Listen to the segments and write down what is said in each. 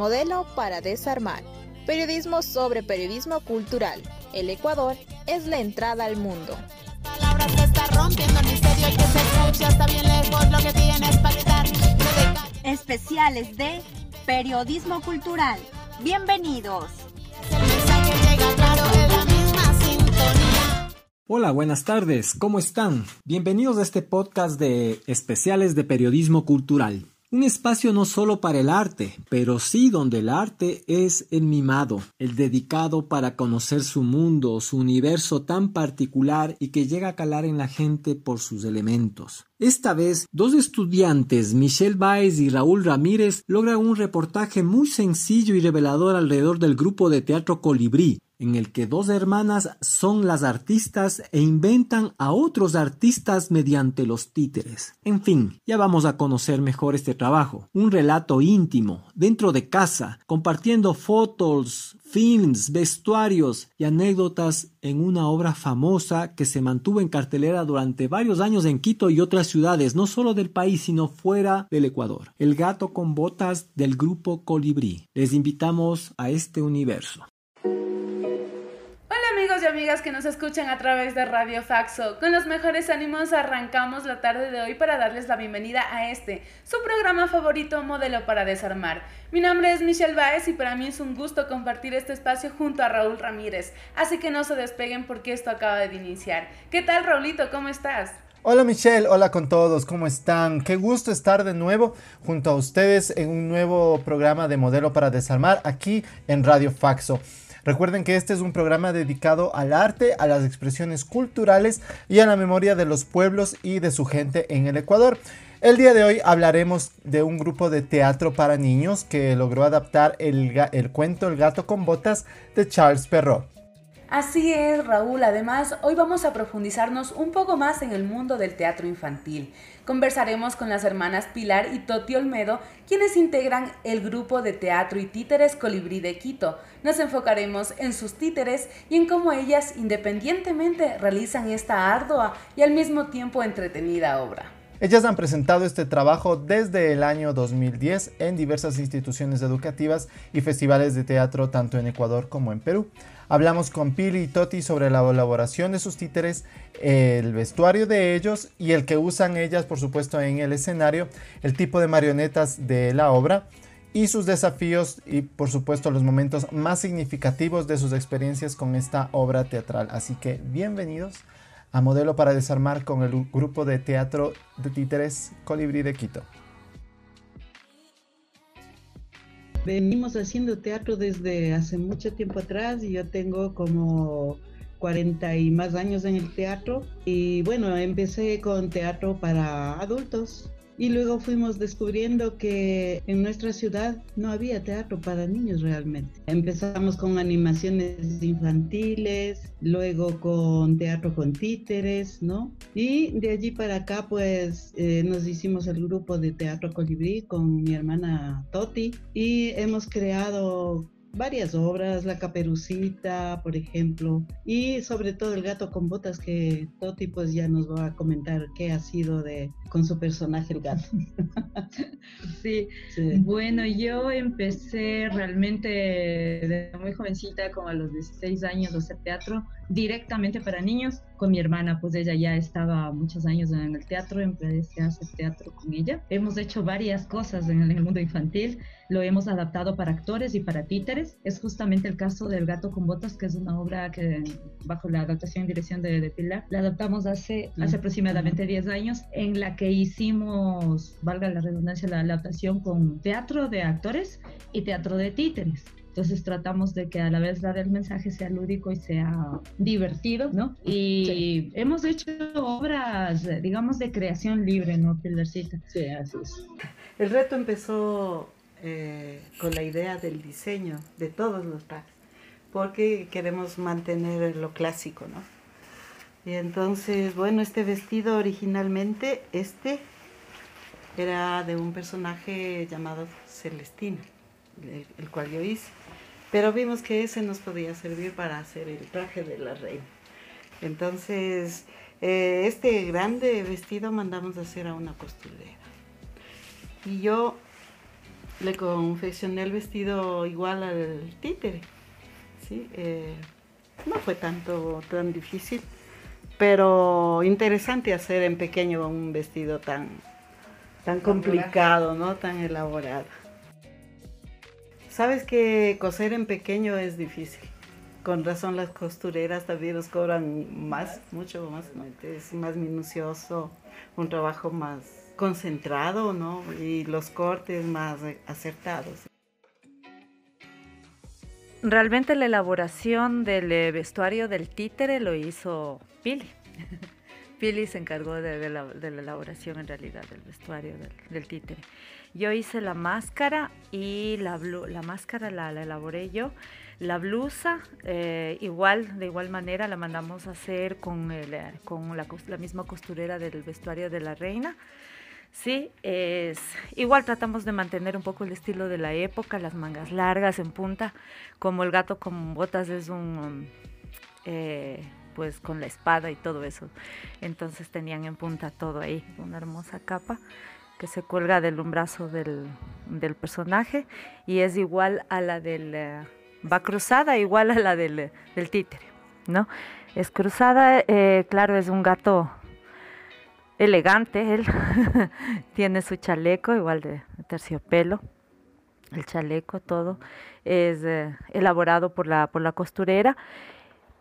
modelo para desarmar. Periodismo sobre periodismo cultural. El Ecuador es la entrada al mundo. Especiales de periodismo cultural. Bienvenidos. Hola, buenas tardes, ¿cómo están? Bienvenidos a este podcast de especiales de periodismo cultural. Un espacio no solo para el arte, pero sí donde el arte es el mimado, el dedicado para conocer su mundo, su universo tan particular y que llega a calar en la gente por sus elementos. Esta vez, dos estudiantes, Michelle Baez y Raúl Ramírez, logran un reportaje muy sencillo y revelador alrededor del grupo de teatro Colibrí, en el que dos hermanas son las artistas e inventan a otros artistas mediante los títeres. En fin, ya vamos a conocer mejor este trabajo. Un relato íntimo, dentro de casa, compartiendo fotos, films, vestuarios y anécdotas en una obra famosa que se mantuvo en cartelera durante varios años en Quito y otras ciudades, no solo del país, sino fuera del Ecuador. El gato con botas del grupo Colibrí. Les invitamos a este universo amigas que nos escuchan a través de Radio Faxo. Con los mejores ánimos arrancamos la tarde de hoy para darles la bienvenida a este, su programa favorito Modelo para Desarmar. Mi nombre es Michelle Baez y para mí es un gusto compartir este espacio junto a Raúl Ramírez. Así que no se despeguen porque esto acaba de iniciar. ¿Qué tal Raulito? ¿Cómo estás? Hola Michelle, hola con todos, ¿cómo están? Qué gusto estar de nuevo junto a ustedes en un nuevo programa de Modelo para Desarmar aquí en Radio Faxo. Recuerden que este es un programa dedicado al arte, a las expresiones culturales y a la memoria de los pueblos y de su gente en el Ecuador. El día de hoy hablaremos de un grupo de teatro para niños que logró adaptar el, el cuento El gato con botas de Charles Perrault. Así es, Raúl. Además, hoy vamos a profundizarnos un poco más en el mundo del teatro infantil. Conversaremos con las hermanas Pilar y Toti Olmedo, quienes integran el grupo de teatro y títeres Colibrí de Quito. Nos enfocaremos en sus títeres y en cómo ellas independientemente realizan esta ardua y al mismo tiempo entretenida obra. Ellas han presentado este trabajo desde el año 2010 en diversas instituciones educativas y festivales de teatro tanto en Ecuador como en Perú. Hablamos con Pili y Toti sobre la elaboración de sus títeres, el vestuario de ellos y el que usan ellas, por supuesto, en el escenario, el tipo de marionetas de la obra y sus desafíos y por supuesto los momentos más significativos de sus experiencias con esta obra teatral. Así que bienvenidos a Modelo para Desarmar con el grupo de teatro de títeres Colibrí de Quito. Venimos haciendo teatro desde hace mucho tiempo atrás y yo tengo como 40 y más años en el teatro. Y bueno, empecé con teatro para adultos y luego fuimos descubriendo que en nuestra ciudad no había teatro para niños realmente. Empezamos con animaciones infantiles, luego con teatro con títeres, ¿no? Y de allí para acá pues eh, nos hicimos el grupo de Teatro Colibrí con mi hermana Toti y hemos creado varias obras, La Caperucita, por ejemplo, y sobre todo El gato con botas, que Toti pues ya nos va a comentar qué ha sido de con su personaje el gato. sí. bueno, yo empecé realmente desde muy jovencita, como a los 16 años, a hacer teatro directamente para niños con mi hermana, pues ella ya estaba muchos años en el teatro, empecé a hacer teatro con ella. Hemos hecho varias cosas en el mundo infantil, lo hemos adaptado para actores y para títeres. Es justamente el caso del Gato con Botas, que es una obra que bajo la adaptación y dirección de, de Pilar, la adaptamos hace, hace aproximadamente 10 años, en la que hicimos, valga la redundancia, la adaptación con teatro de actores y teatro de títeres. Entonces tratamos de que a la vez la del mensaje sea lúdico y sea divertido, ¿no? Y hemos hecho obras, digamos, de creación libre, ¿no, Pilarcita? Sí, así es. El reto empezó eh, con la idea del diseño de todos los trajes, porque queremos mantener lo clásico, ¿no? Y entonces, bueno, este vestido originalmente, este era de un personaje llamado Celestina, el cual yo hice. Pero vimos que ese nos podía servir para hacer el traje de la reina. Entonces, eh, este grande vestido mandamos a hacer a una costurera. Y yo le confeccioné el vestido igual al títere. ¿sí? Eh, no fue tanto tan difícil, pero interesante hacer en pequeño un vestido tan, tan complicado, ¿no? tan elaborado. Sabes que coser en pequeño es difícil. Con razón las costureras también nos cobran más, mucho más, es más minucioso, un trabajo más concentrado, ¿no? Y los cortes más acertados. Realmente la elaboración del eh, vestuario del títere lo hizo Pili. Pili se encargó de, la, elaboración en realidad del vestuario del, títere. Yo hice la máscara y la, la máscara la, elaboré yo. La blusa, eh, igual, de igual manera, la mandamos a hacer con, eh, con la, misma costurera del vestuario de la reina. Sí, es igual tratamos de mantener un poco el estilo de la época, las mangas largas en punta, como el gato con botas es un, eh, pues con la espada y todo eso. Entonces tenían en punta todo ahí, una hermosa capa que se cuelga del brazo del, del personaje y es igual a la del, eh, va cruzada igual a la del, del títere, ¿no? Es cruzada, eh, claro, es un gato elegante él. Tiene su chaleco igual de terciopelo. El chaleco todo es eh, elaborado por la, por la costurera.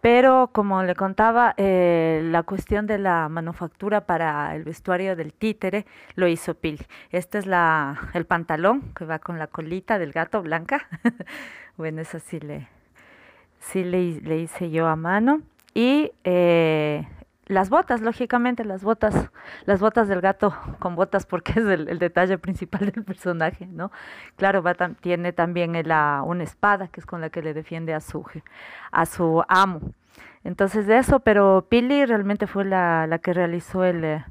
Pero como le contaba, eh, la cuestión de la manufactura para el vestuario del títere lo hizo Pili. Este es la, el pantalón que va con la colita del gato blanca. bueno, eso sí le, sí le, le hice yo a mano. Y eh, las botas, lógicamente, las botas, las botas del gato con botas porque es el, detalle principal del personaje, ¿no? Claro, va tiene también una espada que es con la que le defiende a su, a su amo. Entonces de eso, pero Pili realmente fue la, que realizó el,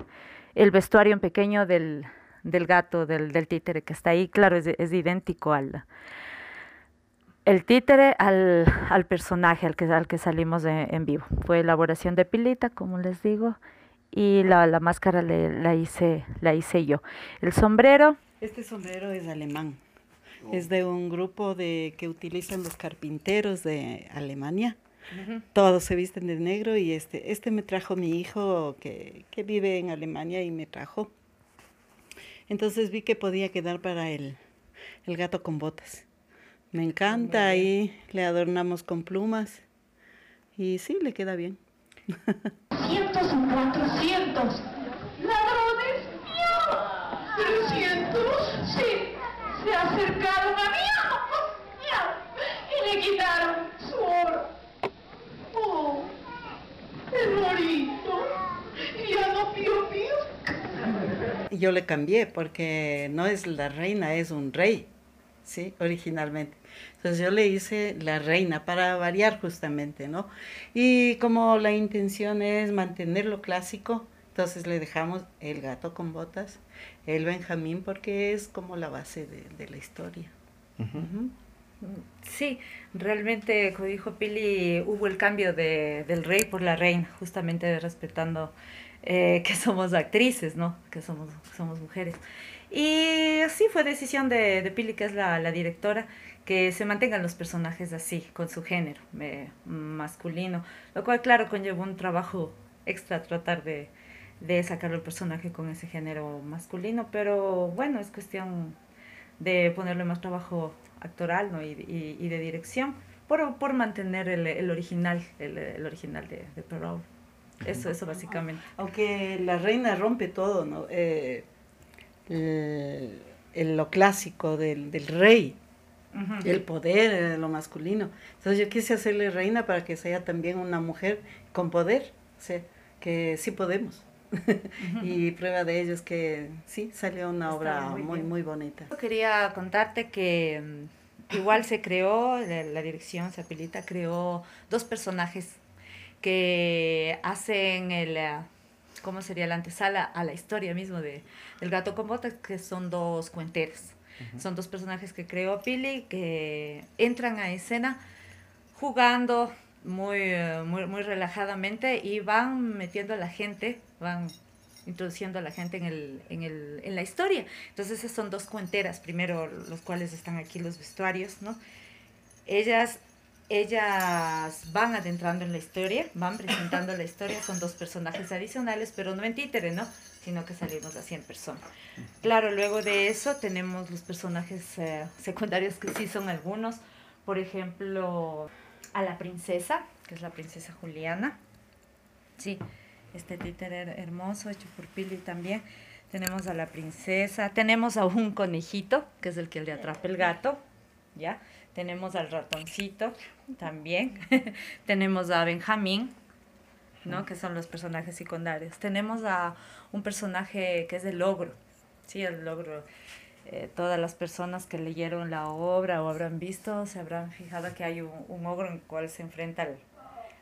el, vestuario en pequeño del, del gato, del, del, títere que está ahí. Claro, es, es idéntico al, el títere al, al, personaje al que, al que salimos en vivo. Fue elaboración de pilita, como les digo, y la, la máscara le, la, hice, la hice yo. El sombrero. Este sombrero es alemán. Es de un grupo de que utilizan los carpinteros de Alemania. Todos se visten de negro y este, este me trajo mi hijo que, que vive en Alemania y me trajo. Entonces vi que podía quedar para el, el gato con botas. Me encanta, ahí le adornamos con plumas y sí, le queda bien. Cientos o cuatrocientos. ¿Ladrones? ¡Ya! ¿Trescientos? Sí, se acercaron a mí y le quitaron su oro. Oh, el morito. Ya no pío pío. Yo le cambié porque no es la reina, es un rey. ¿Sí? Originalmente. Entonces yo le hice la reina para variar justamente, ¿no? Y como la intención es mantener lo clásico, entonces le dejamos el gato con botas, el Benjamín, porque es como la base de, la historia. Sí, realmente, como dijo Pili, hubo el cambio de, del rey por la reina, justamente respetando eh, que somos actrices, ¿no? Que somos, somos mujeres. Y sí fue decisión de, de Pili, que es la, la, directora, que se mantengan los personajes así, con su género masculino, lo cual claro conllevó un trabajo extra tratar de, de sacar el personaje con ese género masculino, pero bueno, es cuestión de ponerle más trabajo actoral ¿no? y, y, de dirección por, por mantener el, el original, el, el, original de, de Perrault. Eso, eso básicamente. Aunque la reina rompe todo, ¿no? Eh, el, lo clásico del, del rey, el poder de lo masculino. Entonces yo quise hacerle reina para que sea también una mujer con poder, o sea, que sí podemos. y prueba de ello es que sí, salió una obra muy, muy, bonita. Quería contarte que mm, igual se creó, la, la dirección Zapilita creó dos personajes que hacen el ¿cómo sería la antesala a la historia mismo de, del gato con botas? Que son dos cuenteras. Son dos personajes que creó Pili que entran a escena jugando muy, muy, muy relajadamente y van metiendo a la gente, van introduciendo a la gente en, el, en, el, en la historia. Entonces esas son dos cuenteras, primero los cuales están aquí los vestuarios, ¿no? Ellas, ellas van adentrando en la historia, van presentando la historia, son dos personajes adicionales, pero no en títere, ¿no? Sino que salimos así en persona. Claro, luego de eso tenemos los personajes eh, secundarios que sí son algunos, por ejemplo, a la princesa, que es la princesa Juliana, sí, este títere hermoso hecho por Pili también. Tenemos a la princesa, tenemos a un conejito, que es el que le atrapa el gato, ¿ya? Tenemos al ratoncito también. tenemos a Benjamín, ¿no? Que son los personajes secundarios. Tenemos a un personaje que es el logro, ¿sí? El logro. Eh, todas las personas que leyeron la obra o habrán visto, se habrán fijado que hay un, un ogro en el cual se enfrenta al,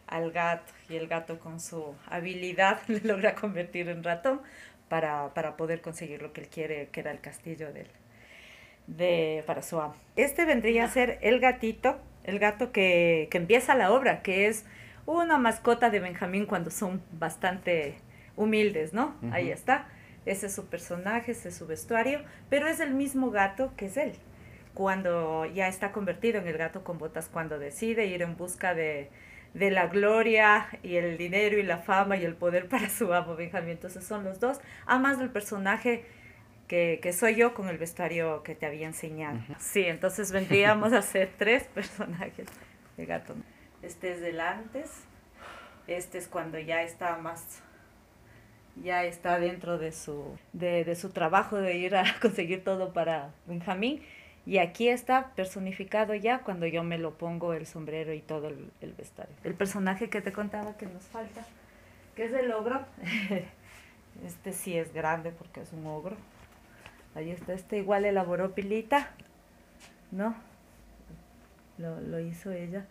al gato y el gato con su habilidad le logra convertir en ratón para, para poder conseguir lo que él quiere, que era el castillo del, de, para su amo. Este vendría a ser el gatito, el gato que, que empieza la obra, que es una mascota de Benjamín cuando son bastante humildes, ¿no? Ahí está. Ese es su personaje, ese es su vestuario, pero es el mismo gato que es él. Cuando ya está convertido en el gato con botas, cuando decide ir en busca de, de la gloria y el dinero y la fama y el poder para su amo Benjamín. Entonces son los dos, además del personaje que, que soy yo con el vestuario que te había enseñado. Sí, entonces vendríamos a ser tres personajes de gato. Este es del antes, este es cuando ya está más, ya está dentro de su, de, de su trabajo de ir a conseguir todo para Benjamín. Y aquí está personificado ya cuando yo me lo pongo el sombrero y todo el, el vestuario. El personaje que te contaba que nos falta, que es el ogro. Este sí es grande porque es un ogro. Ahí está, este igual elaboró Pilita, ¿no? Lo, lo hizo ella.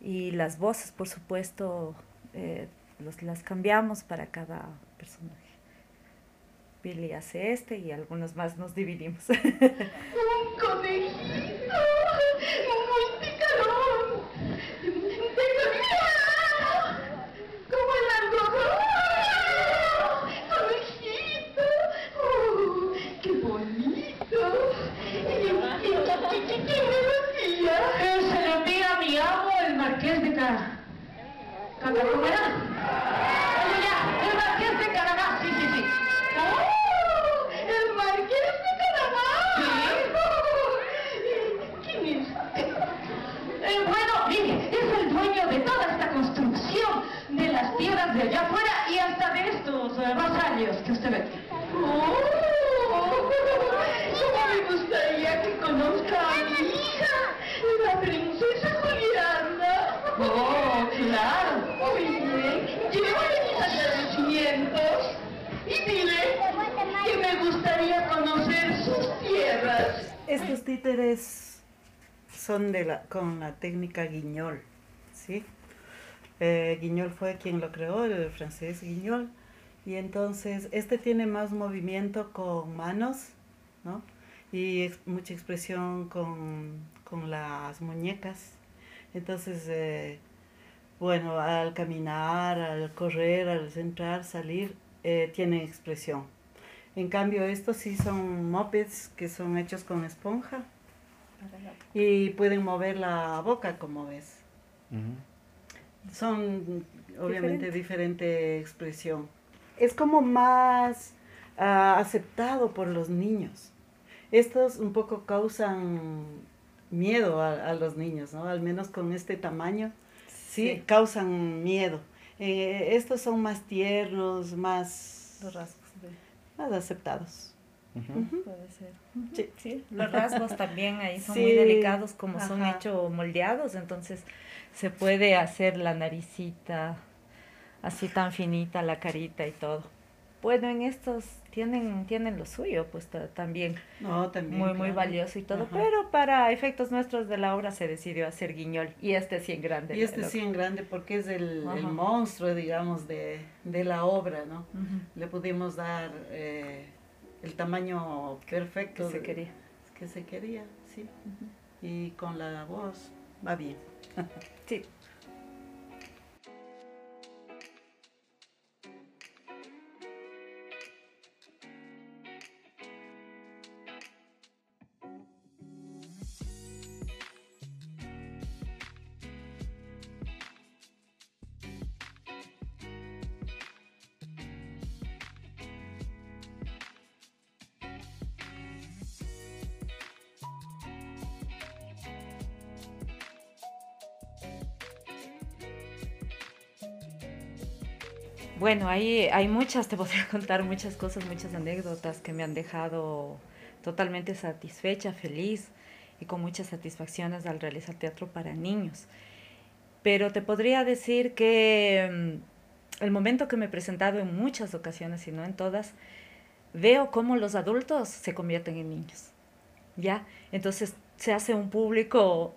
Y las voces, por supuesto, eh, los, las cambiamos para cada personaje. Billy hace este y algunos más nos dividimos. Un conejito muy picarón. Tengo miedo. Como el algodón. Conejito. Oh, qué bonito. ¿Y, y, y, y quién me lo envía? Se lo envía mi amo, el marqués de Ca... Cacaruera. Oye, ya, el marqués de Canadá. Sí, sí, sí. ¡Oh! ¡El marqués de Canadá! ¿Quién es? Eh, bueno, mire, es el dueño de toda esta construcción, de las tierras de allá afuera y hasta de estos eh, vasallos que usted ve. ¡Oh! ¿Cómo me gustaría que conozca a mi hija, la princesa Juliana? ¡Oh, claro! Muy bien. Llévale mis agradecimientos y dile que me gustaría conocer sus tierras. Estos títeres son de la, con la técnica Guignol, ¿sí? Eh, Guignol fue quien lo creó, el francés Guignol. Y entonces, este tiene más movimiento con manos, ¿no? Y ex- mucha expresión con, con las muñecas. Entonces, eh, bueno, al caminar, al correr, al entrar, salir, eh, tiene expresión. En cambio, estos sí son mopeds que son hechos con esponja y pueden mover la boca, como ves. Son obviamente diferente, expresión. Es como más ah, aceptado por los niños. Estos un poco causan miedo a, a los niños, ¿no? Al menos con este tamaño, sí, Sí. causan miedo. Eh, estos son más tiernos, más, Los rasgos de... más aceptados. Puede ser. Sí. Sí, los rasgos también ahí son Sí, muy delicados como son hechos moldeados, entonces se puede hacer la naricita así tan finita, la carita y todo. Bueno, en estos tienen, tienen lo suyo, pues ta- también No, también. muy, muy valioso y todo, Ajá. pero para efectos nuestros de la obra se decidió hacer guiñol y este sí en grande. Y este sí en grande porque es el, monstruo, digamos, de, de la obra, ¿no? Le pudimos dar eh, el tamaño perfecto que se quería. que se quería, sí. Y con la voz va bien. Sí. Bueno, ahí hay muchas, te podría contar muchas cosas, muchas anécdotas que me han dejado totalmente satisfecha, feliz y con muchas satisfacciones al realizar teatro para niños. Pero te podría decir que mm, el momento que me he presentado en muchas ocasiones y no en todas, veo cómo los adultos se convierten en niños. ¿Ya? Entonces se hace un público,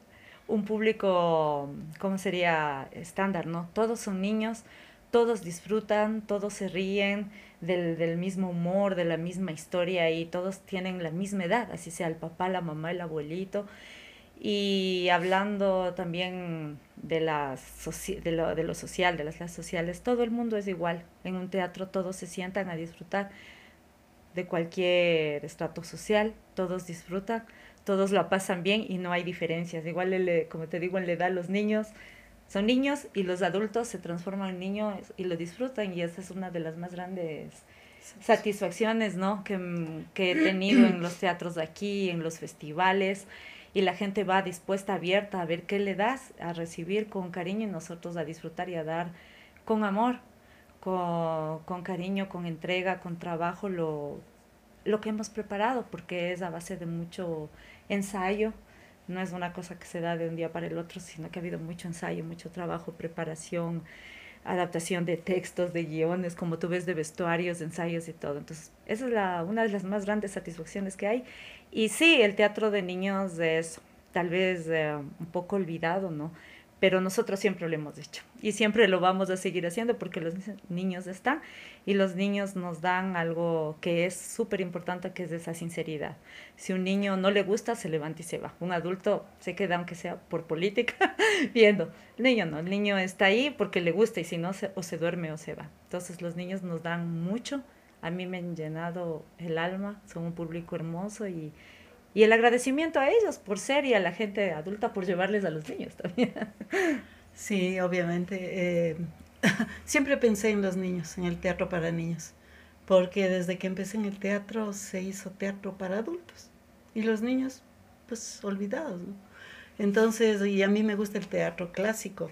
un público, ¿cómo sería? Estándar, ¿no? Todos son niños, todos disfrutan, todos se ríen del, del, mismo humor, de la misma historia y todos tienen la misma edad, así sea el papá, la mamá, el abuelito. Y hablando también de, la de, lo, de lo social, de las clases sociales, todo el mundo es igual. En un teatro todos se sientan a disfrutar de cualquier estrato social, todos disfrutan, todos la pasan bien y no hay diferencias. Igual, como te digo, le da a los niños, son niños y los adultos se transforman en niños y lo disfrutan y esa es una de las más grandes satisfacciones ¿no? que, que he tenido en los teatros de aquí, en los festivales y la gente va dispuesta, abierta a ver qué le das, a recibir con cariño y nosotros a disfrutar y a dar con amor con, cariño, con entrega, con trabajo lo, lo que hemos preparado, porque es a base de mucho ensayo, no es una cosa que se da de un día para el otro, sino que ha habido mucho ensayo, mucho trabajo, preparación, adaptación de textos, de guiones, como tú ves, de vestuarios, ensayos y todo. Entonces, esa es la, una de las más grandes satisfacciones que hay. Y sí, el teatro de niños es tal vez eh, un poco olvidado, ¿no? Pero nosotros siempre lo hemos hecho y siempre lo vamos a seguir haciendo porque los niños están y los niños nos dan algo que es súper importante, que es esa sinceridad. Si un niño no le gusta, se levanta y se va. Un adulto se queda, aunque sea por política, viendo. El niño no, el niño está ahí porque le gusta y si no, se, o se duerme o se va. Entonces los niños nos dan mucho. A mí me han llenado el alma, son un público hermoso y, y el agradecimiento a ellos por ser y a la gente adulta por llevarles a los niños también. Sí, obviamente. Eh, siempre pensé en los niños, en el teatro para niños, porque desde que empecé en el teatro se hizo teatro para adultos y los niños, pues olvidados. ¿no? Entonces, y a mí me gusta el teatro clásico.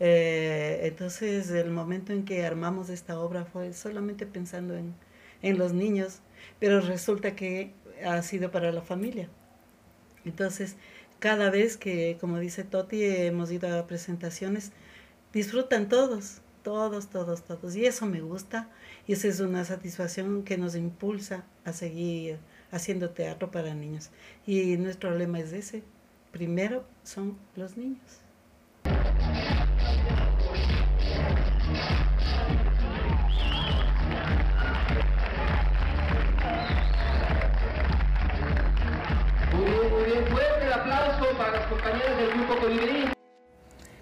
Eh, entonces, el momento en que armamos esta obra fue solamente pensando en, en los niños, pero resulta que ha sido para la familia. Entonces, cada vez que, como dice Toti, hemos ido a presentaciones, disfrutan todos, todos, todos, todos. Y eso me gusta y esa es una satisfacción que nos impulsa a seguir haciendo teatro para niños. Y nuestro lema es ese, primero son los niños.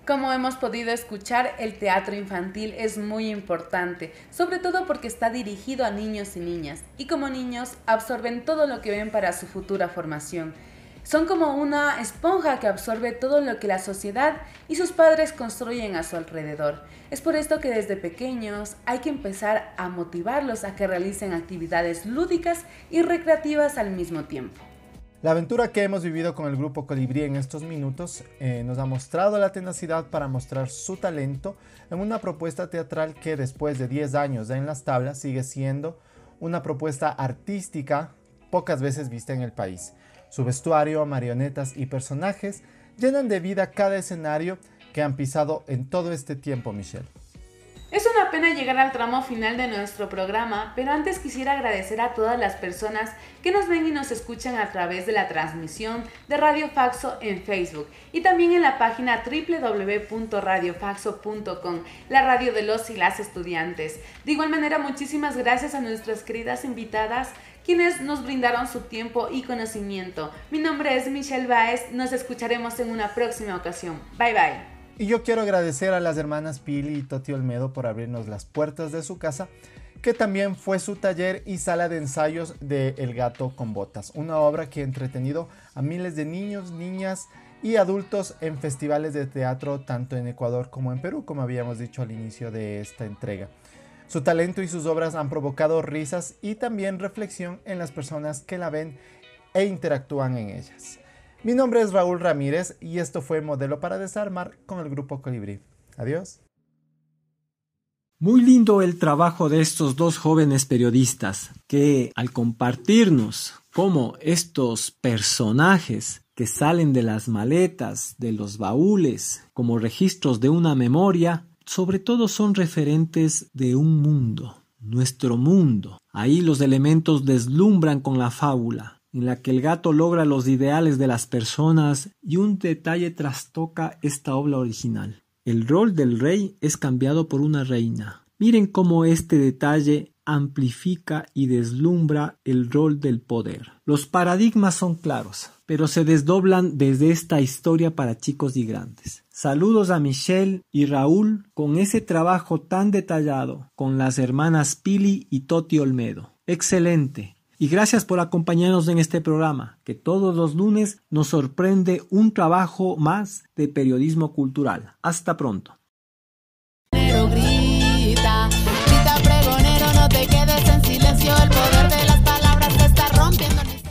Como hemos podido escuchar, el teatro infantil es muy importante, sobre todo porque está dirigido a niños y niñas, y como niños absorben todo lo que ven para su futura formación. Son como una esponja que absorbe todo lo que la sociedad y sus padres construyen a su alrededor. Es por esto que desde pequeños hay que empezar a motivarlos a que realicen actividades lúdicas y recreativas al mismo tiempo. La aventura que hemos vivido con el grupo Colibrí en estos minutos eh, nos ha mostrado la tenacidad para mostrar su talento en una propuesta teatral que después de 10 años en las tablas sigue siendo una propuesta artística pocas veces vista en el país. Su vestuario, marionetas y personajes llenan de vida cada escenario que han pisado en todo este tiempo, Michelle. Es una pena llegar al tramo final de nuestro programa, pero antes quisiera agradecer a todas las personas que nos ven y nos escuchan a través de la transmisión de Radio Faxo en Facebook y también en la página www.radiofaxo.com, la radio de los y las estudiantes. De igual manera, muchísimas gracias a nuestras queridas invitadas quienes nos brindaron su tiempo y conocimiento. Mi nombre es Michelle Baez, nos escucharemos en una próxima ocasión. Bye bye. Y yo quiero agradecer a las hermanas Pili y Toti Olmedo por abrirnos las puertas de su casa, que también fue su taller y sala de ensayos de El gato con botas, una obra que ha entretenido a miles de niños, niñas y adultos en festivales de teatro tanto en Ecuador como en Perú, como habíamos dicho al inicio de esta entrega. Su talento y sus obras han provocado risas y también reflexión en las personas que la ven e interactúan en ellas. Mi nombre es Raúl Ramírez y esto fue Modelo para Desarmar con el grupo Colibrí. Adiós. Muy lindo el trabajo de estos dos jóvenes periodistas que al compartirnos cómo estos personajes que salen de las maletas, de los baúles, como registros de una memoria, sobre todo son referentes de un mundo, nuestro mundo. Ahí los elementos deslumbran con la fábula, en la que el gato logra los ideales de las personas y un detalle trastoca esta obra original. El rol del rey es cambiado por una reina. Miren cómo este detalle amplifica y deslumbra el rol del poder. Los paradigmas son claros, pero se desdoblan desde esta historia para chicos y grandes. Saludos a Michelle y Raúl con ese trabajo tan detallado con las hermanas Pili y Toti Olmedo. Excelente. Y gracias por acompañarnos en este programa, que todos los lunes nos sorprende un trabajo más de periodismo cultural. Hasta pronto.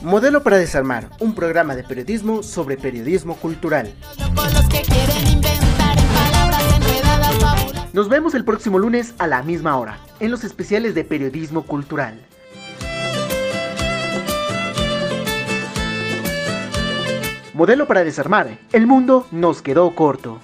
Modelo para desarmar, un programa de periodismo sobre periodismo cultural. Nos vemos el próximo lunes a la misma hora, en los especiales de periodismo cultural. Modelo para desarmar, el mundo nos quedó corto.